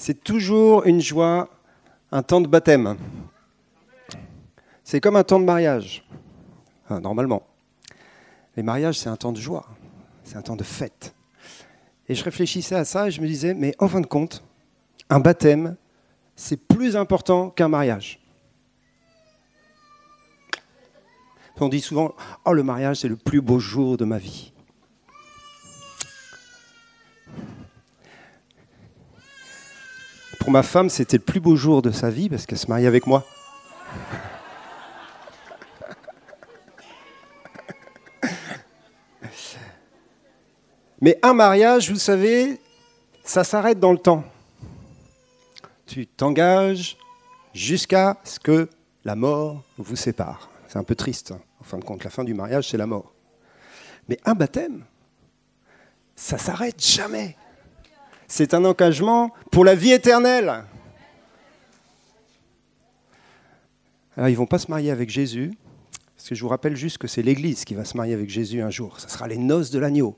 C'est toujours une joie, un temps de baptême. C'est comme un temps de mariage, normalement. Les mariages, c'est un temps de joie, c'est un temps de fête. Et je réfléchissais à ça et je me disais, mais en fin de compte, un baptême, c'est plus important qu'un mariage. On dit souvent, oh le mariage, c'est le plus beau jour de ma vie. Pour ma femme, c'était le plus beau jour de sa vie parce qu'elle se marie avec moi. Mais un mariage, vous savez, ça s'arrête dans le temps. Tu t'engages jusqu'à ce que la mort vous sépare. C'est un peu triste. Hein. En fin de compte, la fin du mariage, c'est la mort. Mais un baptême, ça s'arrête jamais. C'est un engagement pour la vie éternelle. Alors, ils ne vont pas se marier avec Jésus, parce que je vous rappelle juste que c'est l'Église qui va se marier avec Jésus un jour. Ce sera les noces de l'agneau.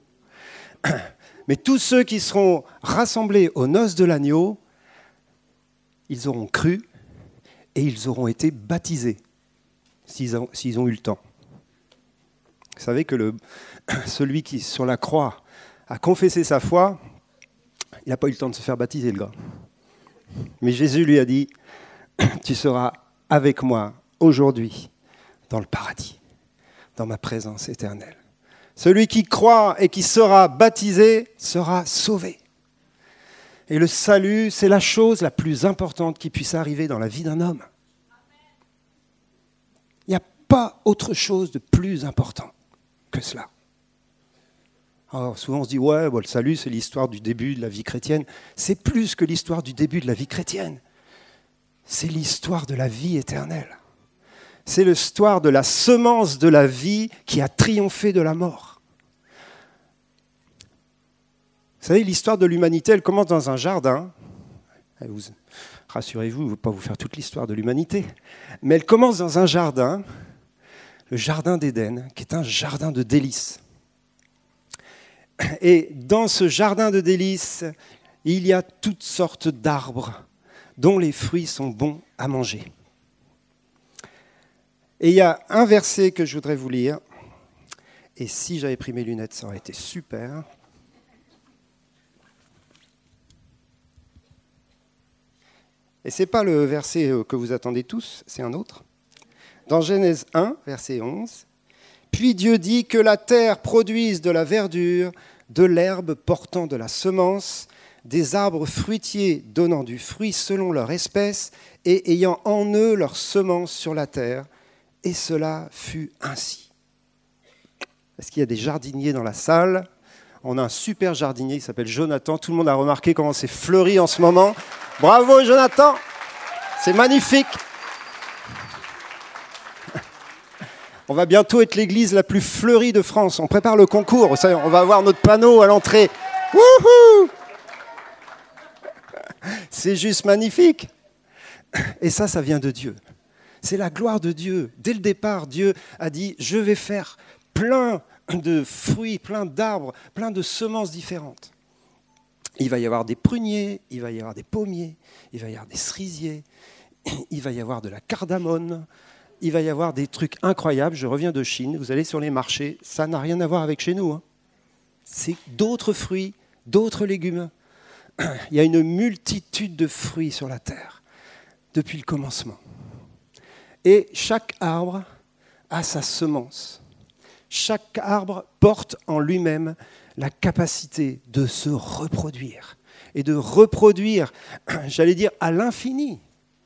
Mais tous ceux qui seront rassemblés aux noces de l'agneau, ils auront cru et ils auront été baptisés, s'ils ont, eu le temps. Vous savez que celui qui, sur la croix, a confessé sa foi, il n'a pas eu le temps de se faire baptiser, le gars. Mais Jésus lui a dit, tu seras avec moi aujourd'hui dans le paradis, dans ma présence éternelle. Celui qui croit et qui sera baptisé sera sauvé. Et le salut, c'est la chose la plus importante qui puisse arriver dans la vie d'un homme. Il n'y a pas autre chose de plus important que cela. Alors souvent on se dit, ouais, le salut, c'est l'histoire du début de la vie chrétienne. C'est plus que l'histoire du début de la vie chrétienne. C'est l'histoire de la vie éternelle c'est l'histoire de la semence de la vie qui a triomphé de la mort. Vous savez, l'histoire de l'humanité, elle commence dans un jardin. Rassurez-vous, je ne vais pas vous faire toute l'histoire de l'humanité, mais elle commence dans un jardin, le jardin d'Éden, qui est un jardin de délices. Et dans ce jardin de délices, il y a toutes sortes d'arbres dont les fruits sont bons à manger. Et il y a un verset que je voudrais vous lire. Et si j'avais pris mes lunettes, ça aurait été super. Et ce n'est pas le verset euh, que vous attendez tous, c'est un autre. Dans Genèse 1, verset 11, Puis Dieu dit que la terre produise de la verdure, de l'herbe portant de la semence, des arbres fruitiers donnant du fruit selon leur espèce et ayant en eux leur semence sur la terre, et cela fut ainsi. Est-ce qu'il y a des jardiniers dans la salle? On a un super jardinier qui s'appelle Jonathan. Tout le monde a remarqué comment c'est fleuri en ce moment. Bravo Jonathan C'est magnifique On va bientôt être l'église la plus fleurie de France. On prépare le concours. On va avoir notre panneau à l'entrée. C'est juste magnifique. Et ça, ça vient de Dieu. C'est la gloire de Dieu. Dès le départ, Dieu a dit, je vais faire plein de fruits, plein d'arbres, plein de semences différentes. Il va y avoir des pruniers, il va y avoir des pommiers, il va y avoir des cerisiers, il va y avoir de la cardamone, il va y avoir des trucs incroyables. Je reviens de Chine, vous allez sur les marchés, ça n'a rien à voir avec chez nous. Hein. C'est d'autres fruits, d'autres légumes. Il y a une multitude de fruits sur la terre depuis le commencement. Et chaque arbre a sa semence. Chaque arbre porte en lui-même la capacité de se reproduire et de reproduire, j'allais dire, à l'infini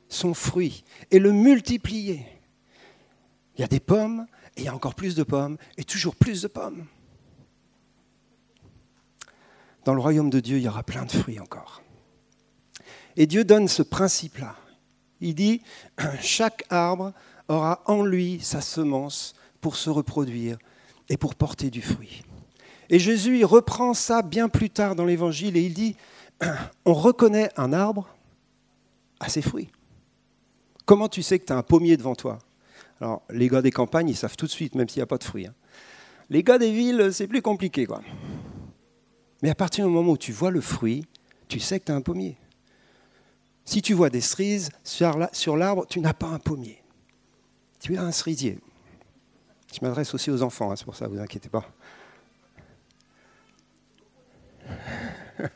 son fruit et le multiplier. Il y a des pommes, et il y a encore plus de pommes, et toujours plus de pommes. Dans le royaume de Dieu, il y aura plein de fruits encore. Et Dieu donne ce principe-là. Il dit, chaque arbre aura en lui sa semence pour se reproduire et pour porter du fruit. Et Jésus reprend ça bien plus tard dans l'Évangile et il dit, on reconnaît un arbre à ses fruits. Comment tu sais que tu as un pommier devant toi? Alors, les gars des campagnes, ils savent tout de suite, même s'il n'y a pas de fruits. Hein. Les gars des villes, c'est plus compliqué. Quoi. Mais à partir du moment où tu vois le fruit, tu sais que tu as un pommier. Si tu vois des cerises sur l'arbre, tu n'as pas un pommier. Tu as un cerisier. Je m'adresse aussi aux enfants, hein, c'est pour ça, vous inquiétez pas.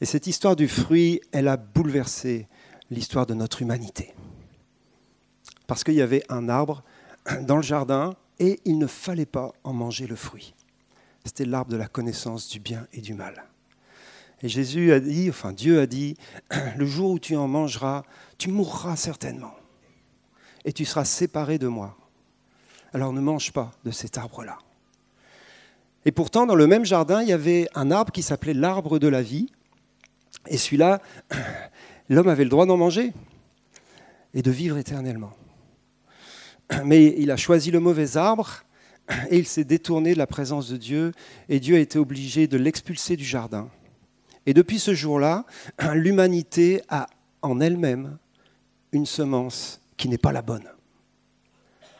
Et cette histoire du fruit, elle a bouleversé l'histoire de notre humanité. Parce qu'il y avait un arbre dans le jardin et il ne fallait pas en manger le fruit. C'était l'arbre de la connaissance du bien et du mal. Et Jésus a dit, enfin Dieu a dit, le jour où tu en mangeras, tu mourras certainement. Et tu seras séparé de moi. Alors ne mange pas de cet arbre-là. Et pourtant, dans le même jardin, il y avait un arbre qui s'appelait l'arbre de la vie. Et celui-là, l'homme avait le droit d'en manger et de vivre éternellement. Mais il a choisi le mauvais arbre et il s'est détourné de la présence de Dieu et Dieu a été obligé de l'expulser du jardin. Et depuis ce jour-là, l'humanité a en elle-même une semence qui n'est pas la bonne.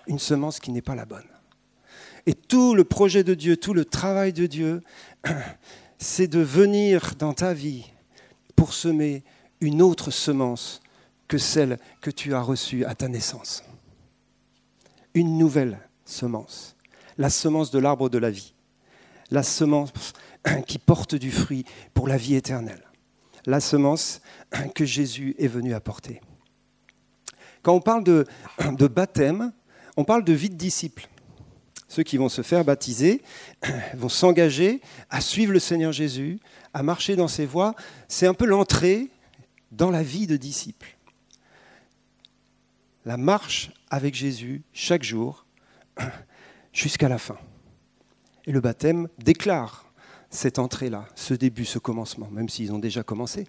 Une semence qui n'est pas la bonne. Et tout le projet de Dieu, tout le travail de Dieu, c'est de venir dans ta vie pour semer une autre semence que celle que tu as reçue à ta naissance. Une nouvelle semence, la semence de l'arbre de la vie, la semence qui porte du fruit pour la vie éternelle, la semence que Jésus est venu apporter. Quand on parle de, baptême, on parle de vie de disciple ceux qui vont se faire baptiser, vont s'engager à suivre le Seigneur Jésus, à marcher dans ses voies. C'est un peu l'entrée dans la vie de disciple. La marche avec Jésus chaque jour jusqu'à la fin. Et le baptême déclare cette entrée-là, ce début, ce commencement, même s'ils ont déjà commencé.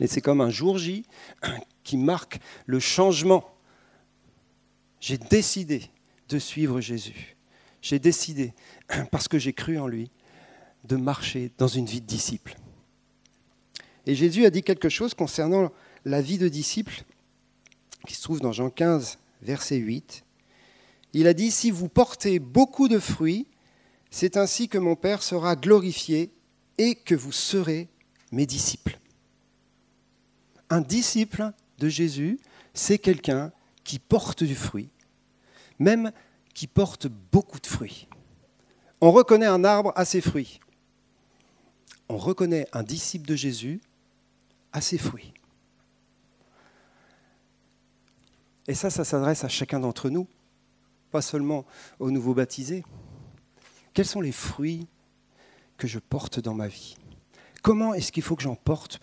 Mais c'est comme un jour J qui marque le changement. J'ai décidé de suivre Jésus j'ai décidé, parce que j'ai cru en lui, de marcher dans une vie de disciple. Et Jésus a dit quelque chose concernant la vie de disciple, qui se trouve dans Jean 15, verset 8. Il a dit, Si vous portez beaucoup de fruits, c'est ainsi que mon Père sera glorifié et que vous serez mes disciples. Un disciple de Jésus, c'est quelqu'un qui porte du fruit, même qui porte beaucoup de fruits. On reconnaît un arbre à ses fruits. On reconnaît un disciple de Jésus à ses fruits. Et ça, ça s'adresse à chacun d'entre nous, pas seulement aux nouveaux baptisés. Quels sont les fruits que je porte dans ma vie? Comment est-ce qu'il faut que j'en porte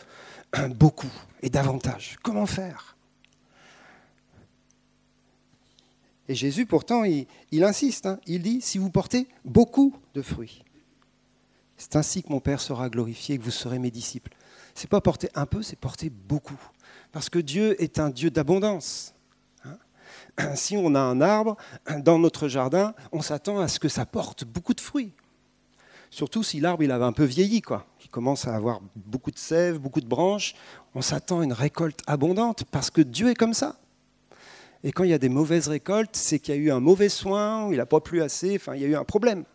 beaucoup et davantage? Comment faire? Et Jésus, pourtant, il, insiste. Hein. Il dit, si vous portez beaucoup de fruits, c'est ainsi que mon Père sera glorifié et que vous serez mes disciples. C'est pas porter un peu, c'est porter beaucoup. Parce que Dieu est un Dieu d'abondance. Hein. Si on a un arbre dans notre jardin, on s'attend à ce que ça porte beaucoup de fruits. Surtout si l'arbre il avait un peu vieilli, quoi. Il commence à avoir beaucoup de sève, beaucoup de branches. On s'attend à une récolte abondante parce que Dieu est comme ça. Et quand il y a des mauvaises récoltes, c'est qu'il y a eu un mauvais soin, il n'a pas plu assez, enfin, il y a eu un problème.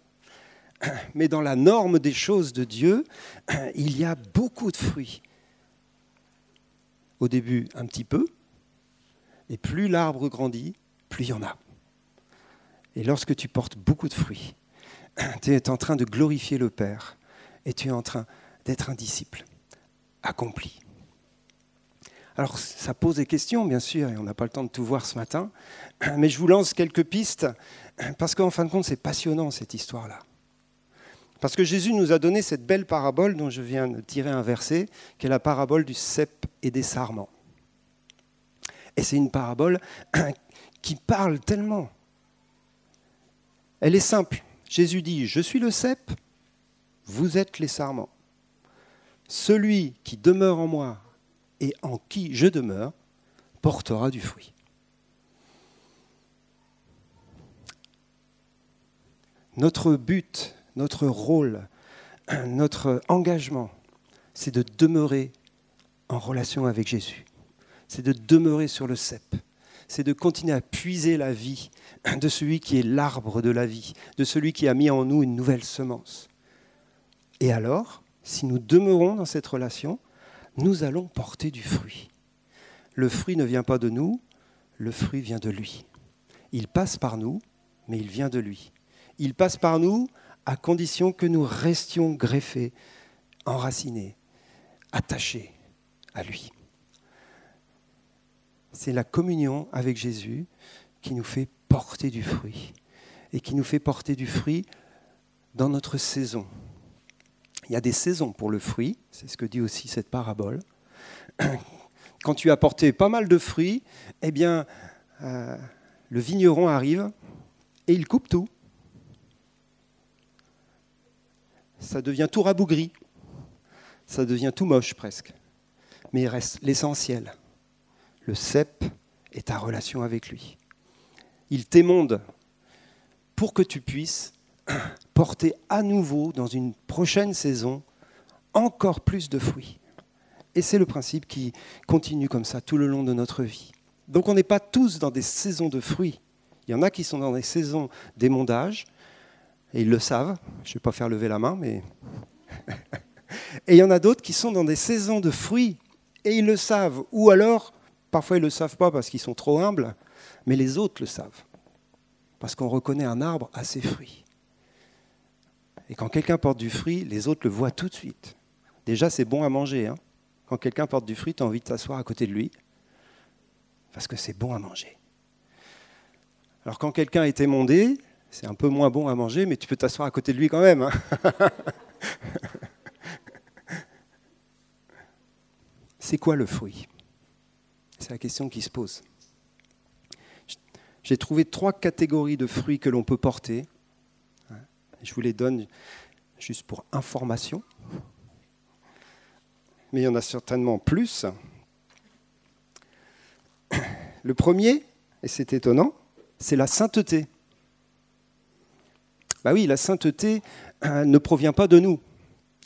Mais dans la norme des choses de Dieu, il y a beaucoup de fruits. Au début, un petit peu, et plus l'arbre grandit, plus il y en a. Et lorsque tu portes beaucoup de fruits, tu es en train de glorifier le Père, et tu es en train d'être un disciple accompli. Alors ça pose des questions, bien sûr, et on n'a pas le temps de tout voir ce matin, mais je vous lance quelques pistes, parce qu'en fin de compte, c'est passionnant cette histoire-là. Parce que Jésus nous a donné cette belle parabole dont je viens de tirer un verset, qui est la parabole du cep et des sarments. Et c'est une parabole qui parle tellement. Elle est simple. Jésus dit, je suis le cep, vous êtes les sarments. Celui qui demeure en moi et en qui je demeure portera du fruit. Notre but, notre rôle, notre engagement, c'est de demeurer en relation avec Jésus. C'est de demeurer sur le cep. C'est de continuer à puiser la vie de celui qui est l'arbre de la vie, de celui qui a mis en nous une nouvelle semence. Et alors, si nous demeurons dans cette relation, nous allons porter du fruit. Le fruit ne vient pas de nous, le fruit vient de lui. Il passe par nous, mais il vient de lui. Il passe par nous à condition que nous restions greffés, enracinés, attachés à lui. C'est la communion avec Jésus qui nous fait porter du fruit et qui nous fait porter du fruit dans notre saison. Il y a des saisons pour le fruit, c'est ce que dit aussi cette parabole. Quand tu as porté pas mal de fruits, eh bien, euh, le vigneron arrive et il coupe tout. Ça devient tout rabougri, ça devient tout moche presque. Mais il reste l'essentiel. Le cep est ta relation avec lui. Il t'émonde pour que tu puisses porter à nouveau dans une prochaine saison encore plus de fruits. Et c'est le principe qui continue comme ça tout le long de notre vie. Donc on n'est pas tous dans des saisons de fruits. Il y en a qui sont dans des saisons d'émondage, et ils le savent. Je ne vais pas faire lever la main, mais... et il y en a d'autres qui sont dans des saisons de fruits, et ils le savent. Ou alors, parfois ils ne le savent pas parce qu'ils sont trop humbles, mais les autres le savent. Parce qu'on reconnaît un arbre à ses fruits. Et quand quelqu'un porte du fruit, les autres le voient tout de suite. Déjà, c'est bon à manger. Hein. quand quelqu'un porte du fruit, tu as envie de t'asseoir à côté de lui, parce que c'est bon à manger. Alors quand quelqu'un est émondé, c'est un peu moins bon à manger, mais tu peux t'asseoir à côté de lui quand même. Hein. c'est quoi le fruit? C'est la question qui se pose. J'ai trouvé trois catégories de fruits que l'on peut porter je vous les donne juste pour information. Mais il y en a certainement plus. Le premier, et c'est étonnant, c'est la sainteté. Bah oui, la sainteté ne provient pas de nous.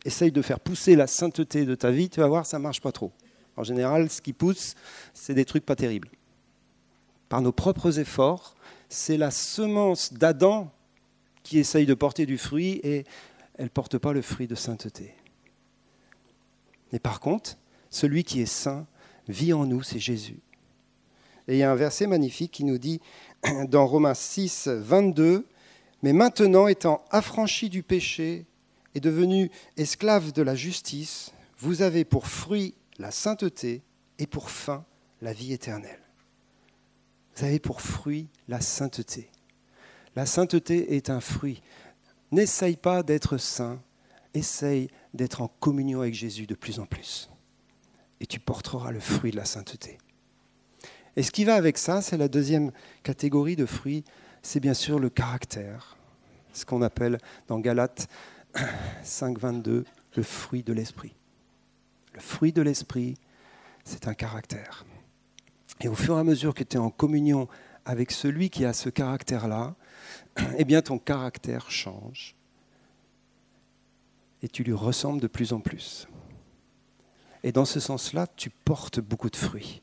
Essaye de faire pousser la sainteté de ta vie, tu vas voir, ça ne marche pas trop. En général, ce qui pousse, c'est des trucs pas terribles. Par nos propres efforts, c'est la semence d'Adam qui essaye de porter du fruit et elle ne porte pas le fruit de sainteté. Mais par contre, celui qui est saint vit en nous, c'est Jésus. Et il y a un verset magnifique qui nous dit dans Romains 6, 22, Mais maintenant étant affranchi du péché et devenu esclave de la justice, vous avez pour fruit la sainteté et pour fin la vie éternelle. Vous avez pour fruit la sainteté. La sainteté est un fruit. N'essaye pas d'être saint, essaye d'être en communion avec Jésus de plus en plus. Et tu porteras le fruit de la sainteté. Et ce qui va avec ça, c'est la deuxième catégorie de fruits, c'est bien sûr le caractère, ce qu'on appelle dans Galates 5.22 le fruit de l'esprit. Le fruit de l'esprit, c'est un caractère. Et au fur et à mesure que tu es en communion avec celui qui a ce caractère-là, eh bien ton caractère change et tu lui ressembles de plus en plus. Et dans ce sens-là, tu portes beaucoup de fruits.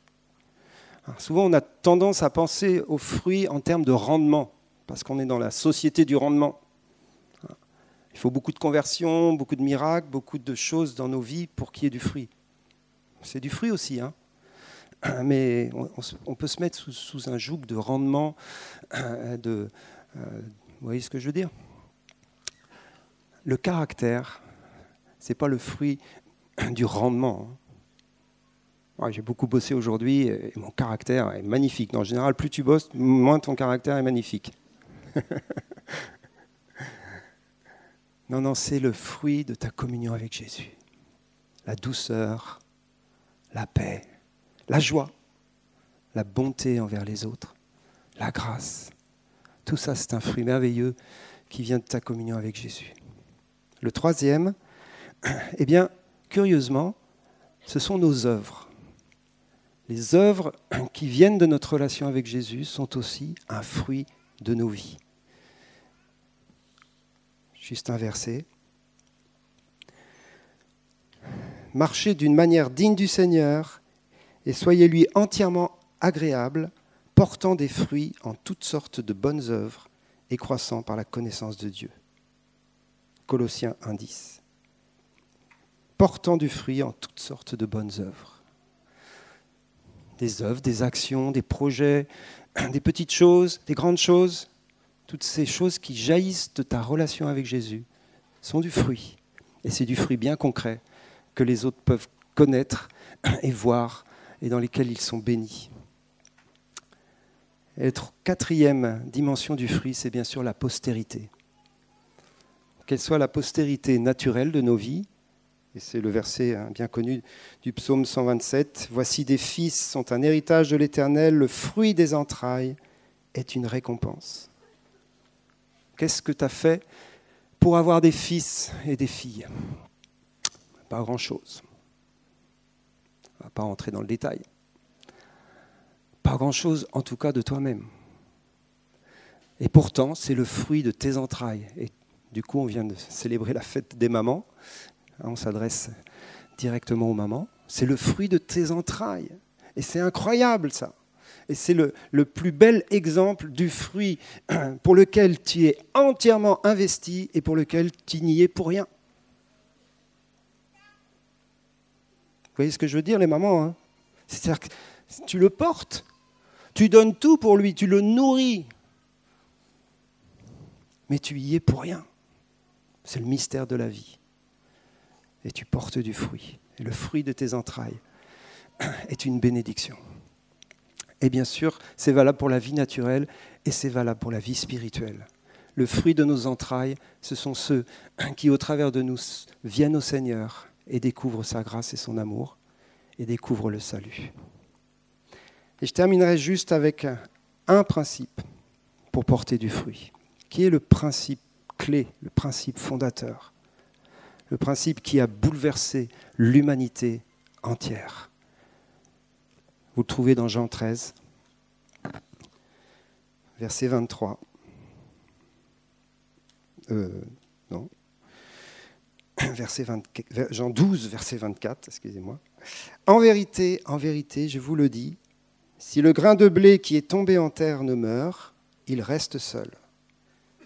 Souvent, on a tendance à penser aux fruits en termes de rendement, parce qu'on est dans la société du rendement. Il faut beaucoup de conversions, beaucoup de miracles, beaucoup de choses dans nos vies pour qu'il y ait du fruit. C'est du fruit aussi, hein mais on, peut se mettre sous, un joug de rendement, de, euh, vous voyez ce que je veux dire? Le caractère, ce n'est pas le fruit du rendement. J'ai beaucoup bossé aujourd'hui et mon caractère est magnifique. En général, plus tu bosses, moins ton caractère est magnifique. non, non, c'est le fruit de ta communion avec Jésus. La douceur, la paix, la joie, la bonté envers les autres, la grâce, tout ça, c'est un fruit merveilleux qui vient de ta communion avec Jésus. Le troisième, eh bien, curieusement, ce sont nos œuvres. Les œuvres qui viennent de notre relation avec Jésus sont aussi un fruit de nos vies. Juste un verset. Marchez d'une manière digne du Seigneur et soyez-lui entièrement agréable, portant des fruits en toutes sortes de bonnes œuvres et croissant par la connaissance de Dieu. Colossiens 1.10. portant du fruit en toutes sortes de bonnes œuvres. Des œuvres, des actions, des projets, des petites choses, des grandes choses, toutes ces choses qui jaillissent de ta relation avec Jésus sont du fruit. Et c'est du fruit bien concret que les autres peuvent connaître et voir et dans lesquels ils sont bénis. Et la quatrième dimension du fruit, c'est bien sûr la postérité. Qu'elle soit la postérité naturelle de nos vies, et c'est le verset hein, bien connu du psaume 127, Voici des fils sont un héritage de l'Éternel, le fruit des entrailles est une récompense. Qu'est-ce que tu as fait pour avoir des fils et des filles? Pas grand-chose. On ne va pas rentrer dans le détail. Pas grand-chose, en tout cas, de toi-même. Et pourtant, c'est le fruit de tes entrailles. Et du coup, on vient de célébrer la fête des mamans. On s'adresse directement aux mamans. C'est le fruit de tes entrailles. Et c'est incroyable, ça. Et c'est le, le, plus bel exemple du fruit pour lequel tu es entièrement investi et pour lequel tu n'y es pour rien. Vous voyez ce que je veux dire, les mamans hein? C'est-à-dire que tu le portes, tu donnes tout pour lui, tu le nourris, mais tu y es pour rien. C'est le mystère de la vie. Et tu portes du fruit. Le fruit de tes entrailles est une bénédiction. Et bien sûr, c'est valable pour la vie naturelle et c'est valable pour la vie spirituelle. Le fruit de nos entrailles, ce sont ceux qui, au travers de nous, viennent au Seigneur et découvrent sa grâce et son amour et découvrent le salut. Et je terminerai juste avec un principe pour porter du fruit, qui est le principe clé, le principe fondateur, le principe qui a bouleversé l'humanité entière. Vous le trouvez dans Jean 13, verset 23. Euh, non. Verset 24, Jean 12, verset 24, excusez-moi. En vérité, en vérité, je vous le dis, si le grain de blé qui est tombé en terre ne meurt, il reste seul.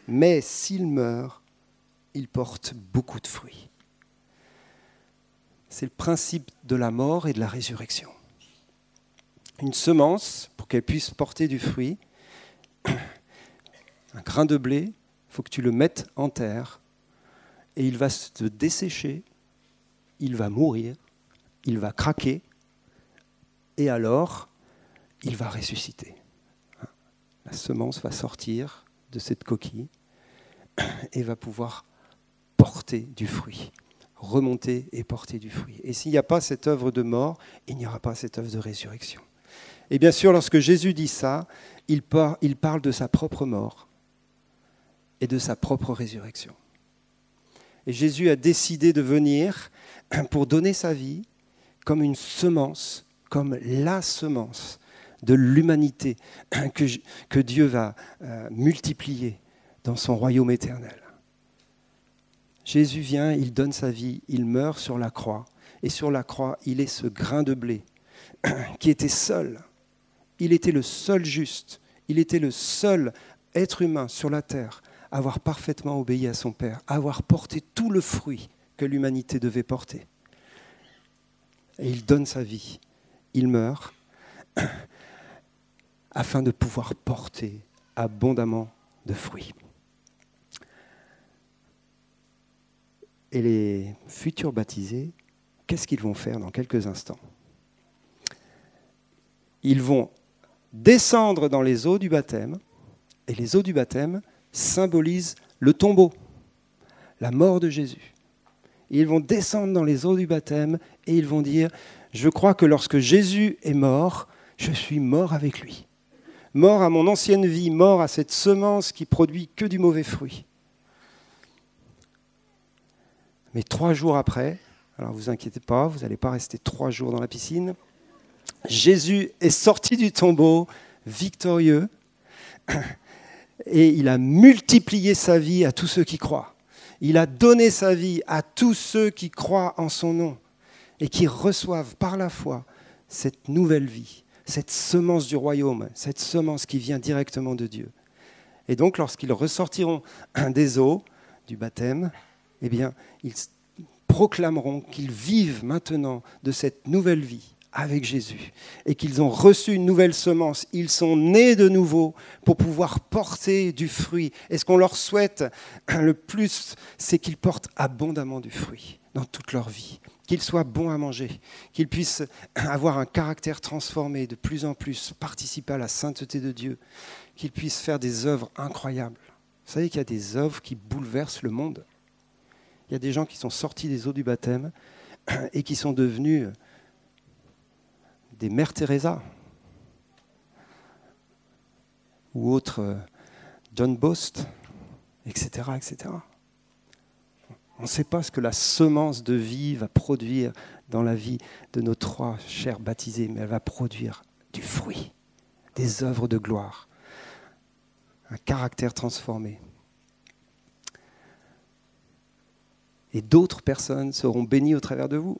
Mais s'il meurt, il porte beaucoup de fruits. C'est le principe de la mort et de la résurrection une semence, pour qu'elle puisse porter du fruit, un grain de blé, il faut que tu le mettes en terre, et il va se dessécher, il va mourir, il va craquer, et alors il va ressusciter. La semence va sortir de cette coquille et va pouvoir porter du fruit, remonter et porter du fruit. Et s'il n'y a pas cette œuvre de mort, il n'y aura pas cette œuvre de résurrection. Et bien sûr, lorsque Jésus dit ça, il parle de sa propre mort et de sa propre résurrection. Et Jésus a décidé de venir pour donner sa vie comme une semence, comme la semence de l'humanité que, Dieu va euh, multiplier dans son royaume éternel. Jésus vient, il donne sa vie, il meurt sur la croix, et sur la croix, il est ce grain de blé qui était seul, il était le seul juste, il était le seul être humain sur la terre à avoir parfaitement obéi à son Père, à avoir porté tout le fruit que l'humanité devait porter. Et il donne sa vie, il meurt, afin de pouvoir porter abondamment de fruits. Et les futurs baptisés, qu'est-ce qu'ils vont faire dans quelques instants? Ils vont descendre dans les eaux du baptême, et les eaux du baptême symbolisent le tombeau, la mort de Jésus. ils vont descendre dans les eaux du baptême et ils vont dire, je crois que lorsque Jésus est mort, je suis mort avec lui. Mort à mon ancienne vie, mort à cette semence qui produit que du mauvais fruit. Mais trois jours après, alors vous inquiétez pas, vous n'allez pas rester trois jours dans la piscine, Jésus est sorti du tombeau victorieux et il a multiplié sa vie à tous ceux qui croient. Il a donné sa vie à tous ceux qui croient en son nom et qui reçoivent par la foi cette nouvelle vie, cette semence du royaume, cette semence qui vient directement de Dieu. Et donc lorsqu'ils ressortiront des eaux du baptême, eh bien, ils proclameront qu'ils vivent maintenant de cette nouvelle vie avec Jésus et qu'ils ont reçu une nouvelle semence. Ils sont nés de nouveau pour pouvoir porter du fruit. Et ce qu'on leur souhaite le plus, c'est qu'ils portent abondamment du fruit dans toute leur vie, qu'ils soient bons à manger, qu'ils puissent avoir un caractère transformé de plus en plus, participer à la sainteté de Dieu, qu'ils puissent faire des œuvres incroyables. Vous savez qu'il y a des œuvres qui bouleversent le monde. Il y a des gens qui sont sortis des eaux du baptême et qui sont devenus des mères Teresa ou autres euh, John Bost, etc. etc. On ne sait pas ce que la semence de vie va produire dans la vie de nos trois chers baptisés, mais elle va produire du fruit, des œuvres de gloire, un caractère transformé. Et d'autres personnes seront bénies au travers de vous.